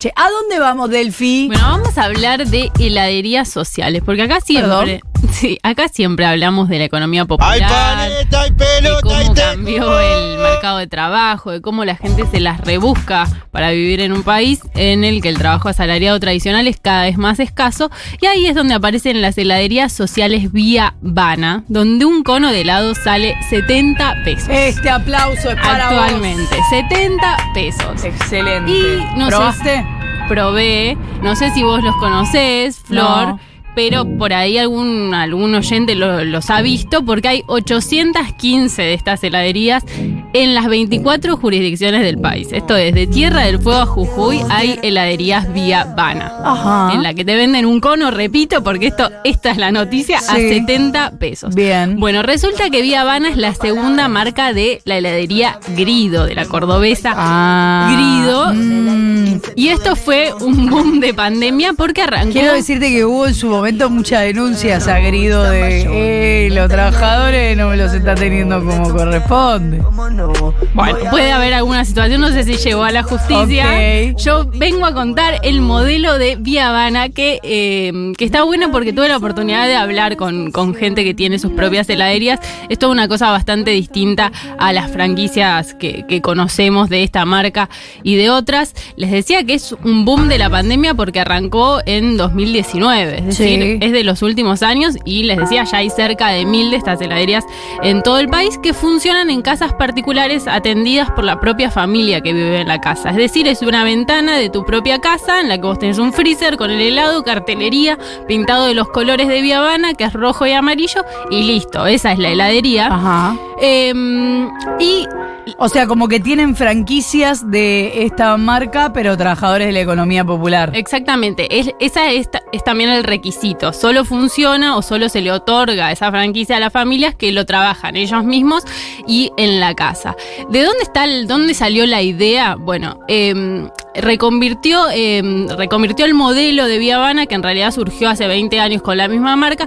Che, ¿a dónde vamos, Delphi? Bueno, vamos a hablar de heladerías sociales, porque acá siempre, sí, acá siempre hablamos de la economía popular, Hay paleta, hay de pelota, hay cómo cambió el mercado de trabajo, de cómo la gente se las rebusca para vivir en un país en el que el trabajo asalariado tradicional es cada vez más escaso, y ahí es donde aparecen las heladerías sociales vía Bana, donde un cono de helado sale 70 pesos. Este aplauso es para Actualmente, 70 pesos. vos. Excelente. Y no sé- ¿Probaste? probé. No sé si vos los conocés, Flor. No. Pero por ahí algún, algún oyente lo- los ha visto porque hay 815 de estas heladerías en las 24 jurisdicciones del país. Esto es, de Tierra del Fuego a Jujuy hay heladerías vía Bana. Ajá. En la que te venden un cono, repito, porque esto, esta es la noticia, a Sí. 70 pesos. Bien. Bueno, resulta que Vía Habana es la segunda marca de la heladería Grido, de la cordobesa Ah. Grido. Mm. Y esto fue un boom de pandemia porque arrancó. Quiero decirte que hubo en su momento muchas denuncias a grido de eh, los trabajadores no me los está teniendo como corresponde. Bueno, puede haber alguna situación, no sé si llegó a la justicia. Yo vengo a contar el modelo de Vía Habana que, eh, que está bueno porque tuve la oportunidad de hablar con, con gente que tiene sus propias heladerías. Es una cosa bastante distinta a las franquicias que, que conocemos de esta marca y de otras. Les decía que es un boom de la pandemia porque arrancó en 2019, es decir, Sí. es de los últimos años y les decía, ya hay cerca de mil de estas heladerías en todo el país que funcionan en casas particulares atendidas por la propia familia que vive en la casa. Es decir, es una ventana de tu propia casa en la que vos tenés un freezer con el helado, cartelería, pintado de los colores de Vía Habana, que es rojo y amarillo, y listo, esa es la heladería. Ajá. Em, y O sea, como que tienen franquicias de esta marca, pero trabajadores de la economía popular. Exactamente, es, esa es, es también el requisito. Solo funciona o solo se le otorga esa franquicia a las familias que lo trabajan ellos mismos y en la casa. ¿De dónde está el, dónde salió la idea? Bueno, em, reconvirtió, em, reconvirtió el modelo de Vía Habana, que en realidad surgió hace 20 años con la misma marca,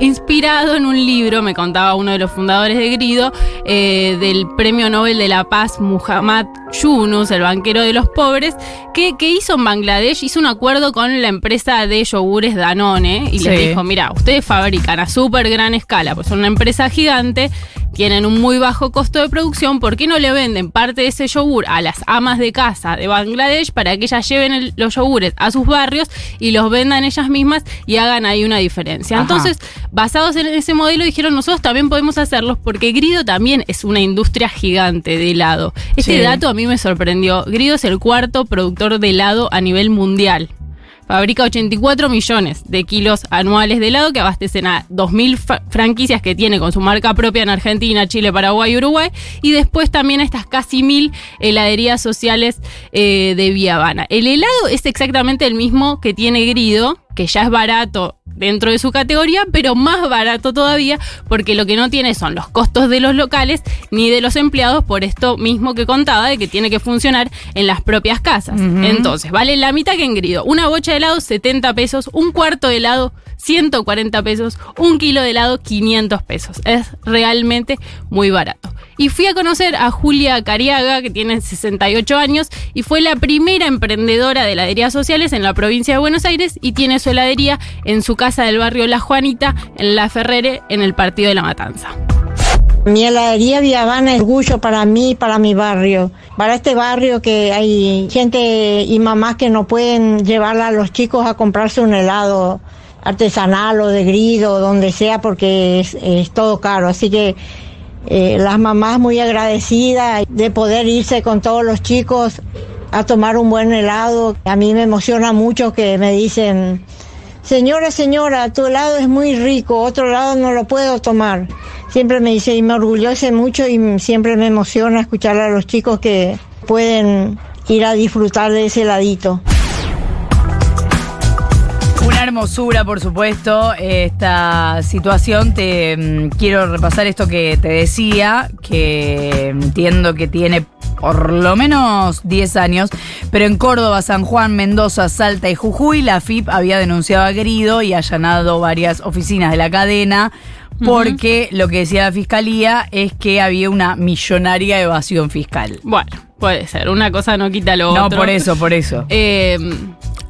inspirado en un libro, me contaba uno de los fundadores de Grido, eh, del Premio Nobel de la Paz, Muhammad Yunus, el banquero de los pobres, que, que hizo en Bangladesh, hizo un acuerdo con la empresa de yogures Danone y les Sí. dijo, mira, ustedes fabrican a súper gran escala, pues son una empresa gigante, tienen un muy bajo costo de producción, ¿por qué no le venden parte de ese yogur a las amas de casa de Bangladesh para que ellas lleven el- los yogures a sus barrios y los vendan ellas mismas y hagan ahí una diferencia? Ajá. Entonces, basados en ese modelo, dijeron, nosotros también podemos hacerlos porque Grido también es una industria gigante de helado. Este Sí. dato a mí me sorprendió. Grido es el cuarto productor de helado a nivel mundial. Fabrica 84 millones de kilos anuales de helado que abastecen a 2.000 fa- franquicias que tiene con su marca propia en Argentina, Chile, Paraguay y Uruguay. Y después también a estas casi mil heladerías sociales eh, de Vía Habana. El helado es exactamente el mismo que tiene Grido, que ya es barato dentro de su categoría, pero más barato todavía porque lo que no tiene son los costos de los locales ni de los empleados por esto mismo que contaba de que tiene que funcionar en las propias casas. Entonces, vale la mitad que en Grido. Una bocha de helado, 70 pesos, un cuarto de helado, 140 pesos, un kilo de helado, 500 pesos. Es realmente muy barato. Y fui a conocer a Julia Cariaga, que tiene 68 años, y fue la primera emprendedora de heladerías sociales en la provincia de Buenos Aires y tiene su heladería en su casa del barrio La Juanita, en La Ferrere, en el Partido de la Matanza. Mi heladería Vía Habana es orgullo para mí para mi barrio. Para este barrio que hay gente y mamás que no pueden llevar a los chicos a comprarse un helado artesanal o de grido, donde sea, porque es, es todo caro. Así que eh, las mamás muy agradecidas de poder irse con todos los chicos a tomar un buen helado. A mí me emociona mucho que me dicen, señora, señora, tu helado es muy rico, otro helado no lo puedo tomar. Siempre me dice y me orgullece mucho y siempre me emociona escuchar a los chicos que pueden ir a disfrutar de ese heladito. Una hermosura, por supuesto, esta situación. Te mm, quiero repasar esto que te decía, que entiendo que tiene por lo menos 10 años, pero en Córdoba, San Juan, Mendoza, Salta y Jujuy, la FIP había denunciado a Grido y allanado varias oficinas de la cadena porque lo que decía la fiscalía es que había una millonaria evasión fiscal. Bueno, puede ser. Una cosa no quita lo otro. No, por eso, por eso. Eh,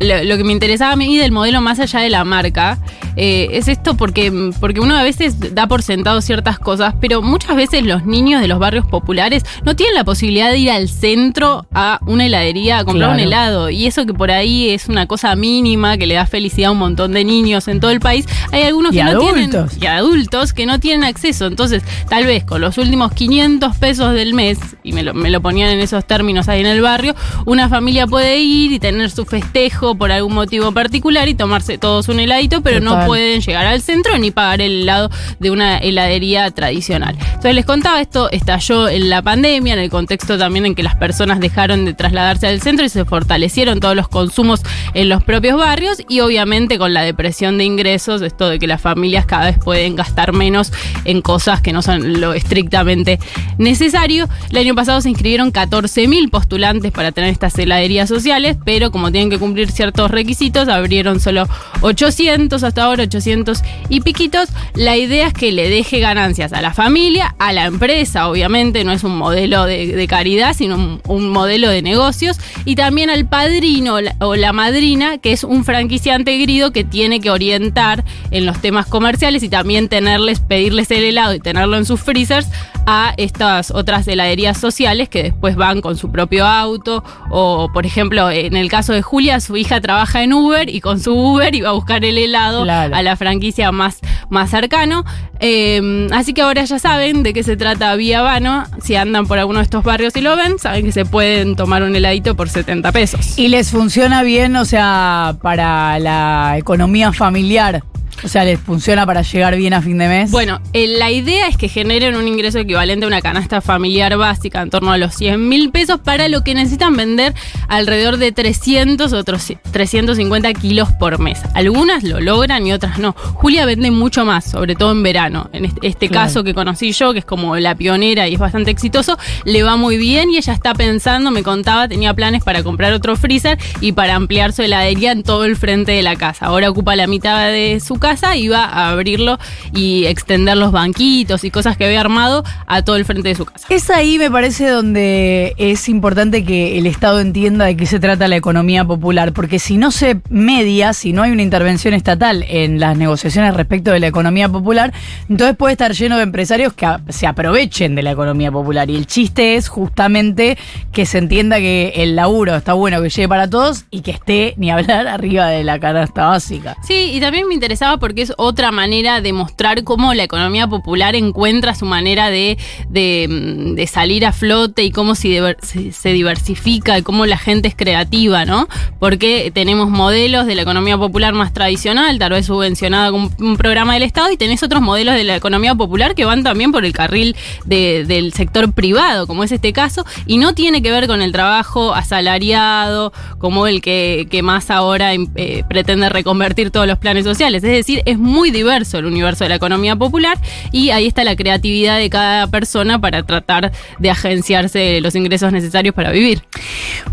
lo, lo que me interesaba a mí del modelo más allá de la marca eh, es esto porque, porque uno a veces da por sentado ciertas cosas, pero muchas veces los niños de los barrios populares no tienen la posibilidad de ir al centro a una heladería a comprar un helado. Y eso que por ahí es una cosa mínima que le da felicidad a un montón de niños en todo el país, hay algunos Y que no tienen. adultos. Y adultos que no tienen acceso. Entonces, tal vez con los últimos 500 pesos del mes, y me lo, me lo ponían en esos términos ahí en el barrio, una familia puede ir y tener su festejo por algún motivo particular y tomarse todos un heladito, pero no. Pueden llegar al centro ni pagar el helado de una heladería tradicional. Entonces les contaba, esto estalló en la pandemia, en el contexto también en que las personas dejaron de trasladarse al centro y se fortalecieron todos los consumos en los propios barrios y obviamente con la depresión de ingresos, esto de que las familias cada vez pueden gastar menos en cosas que no son lo estrictamente necesario. El año pasado se inscribieron 14.000 postulantes para tener estas heladerías sociales, pero como tienen que cumplir ciertos requisitos, abrieron solo 800 hasta ahora, 800 y piquitos. La idea es que le deje ganancias a la familia, a la empresa, obviamente, no es un modelo de, caridad, sino un, modelo de negocios, y también al padrino o la- o la madrina, que es un franquiciante grido que tiene que orientar en los temas comerciales y también tenerles, pedirles el helado y tenerlo en sus freezers a estas otras heladerías sociales que después van con su propio auto o por ejemplo en el caso de Julia su hija trabaja en Uber y con su Uber iba a buscar el helado Claro. A la franquicia más, más cercano. Eh, así que ahora ya saben de qué se trata Vía Habano. Si andan por alguno de estos barrios y lo ven saben que se pueden tomar un heladito por 70 pesos. Y les funciona bien, o sea, para la economía familiar. O sea, les funciona para llegar bien a fin de mes. Bueno, eh, la idea es que generen un ingreso equivalente a una canasta familiar básica en torno a los 100 mil pesos para lo que necesitan vender alrededor de 300 otros 350 kilos por mes. Algunas lo logran y otras no. Julia vende mucho más, sobre todo en verano. En este, este Claro. caso que conocí yo, que es como la pionera y es bastante exitoso, le va muy bien y ella está pensando, me contaba, tenía planes para comprar otro freezer y para ampliar su heladería en todo el frente de la casa. Ahora ocupa la mitad de su casa y va a abrirlo y extender los banquitos y cosas que había armado a todo el frente de su casa. Es ahí, me parece, donde es importante que el Estado entienda de qué se trata la economía popular, porque si no se media, si no hay una intervención estatal en las negociaciones respecto de la economía popular, entonces puede estar lleno de empresarios que se aprovechen de la economía popular. Y el chiste es justamente que se entienda que el laburo está bueno que llegue para todos y que esté, ni hablar, arriba de la canasta básica. Sí, y también me interesaba porque es otra manera de mostrar cómo la economía popular encuentra su manera de, de, mm, salir a flote y cómo se, diver- se- se diversifica y cómo la gente es creativa, ¿no? Porque tenemos modelos de la economía popular más tradicional, tal vez subvencionada con un, programa del Estado, y tenés otros modelos de la economía popular que van también por el carril de- del sector privado, como es este caso, y no tiene que ver con el trabajo asalariado, como el que, más ahora eh, pretende reconvertir todos los planes sociales. Es decir, es muy diverso el universo de la economía popular y ahí está la creatividad de cada persona para tratar de agenciarse los ingresos necesarios para vivir.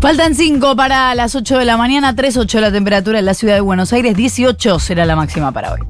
Faltan 5 para las 8 de la mañana, 3, 8 la temperatura en la ciudad de Buenos Aires, 18 será la máxima para hoy.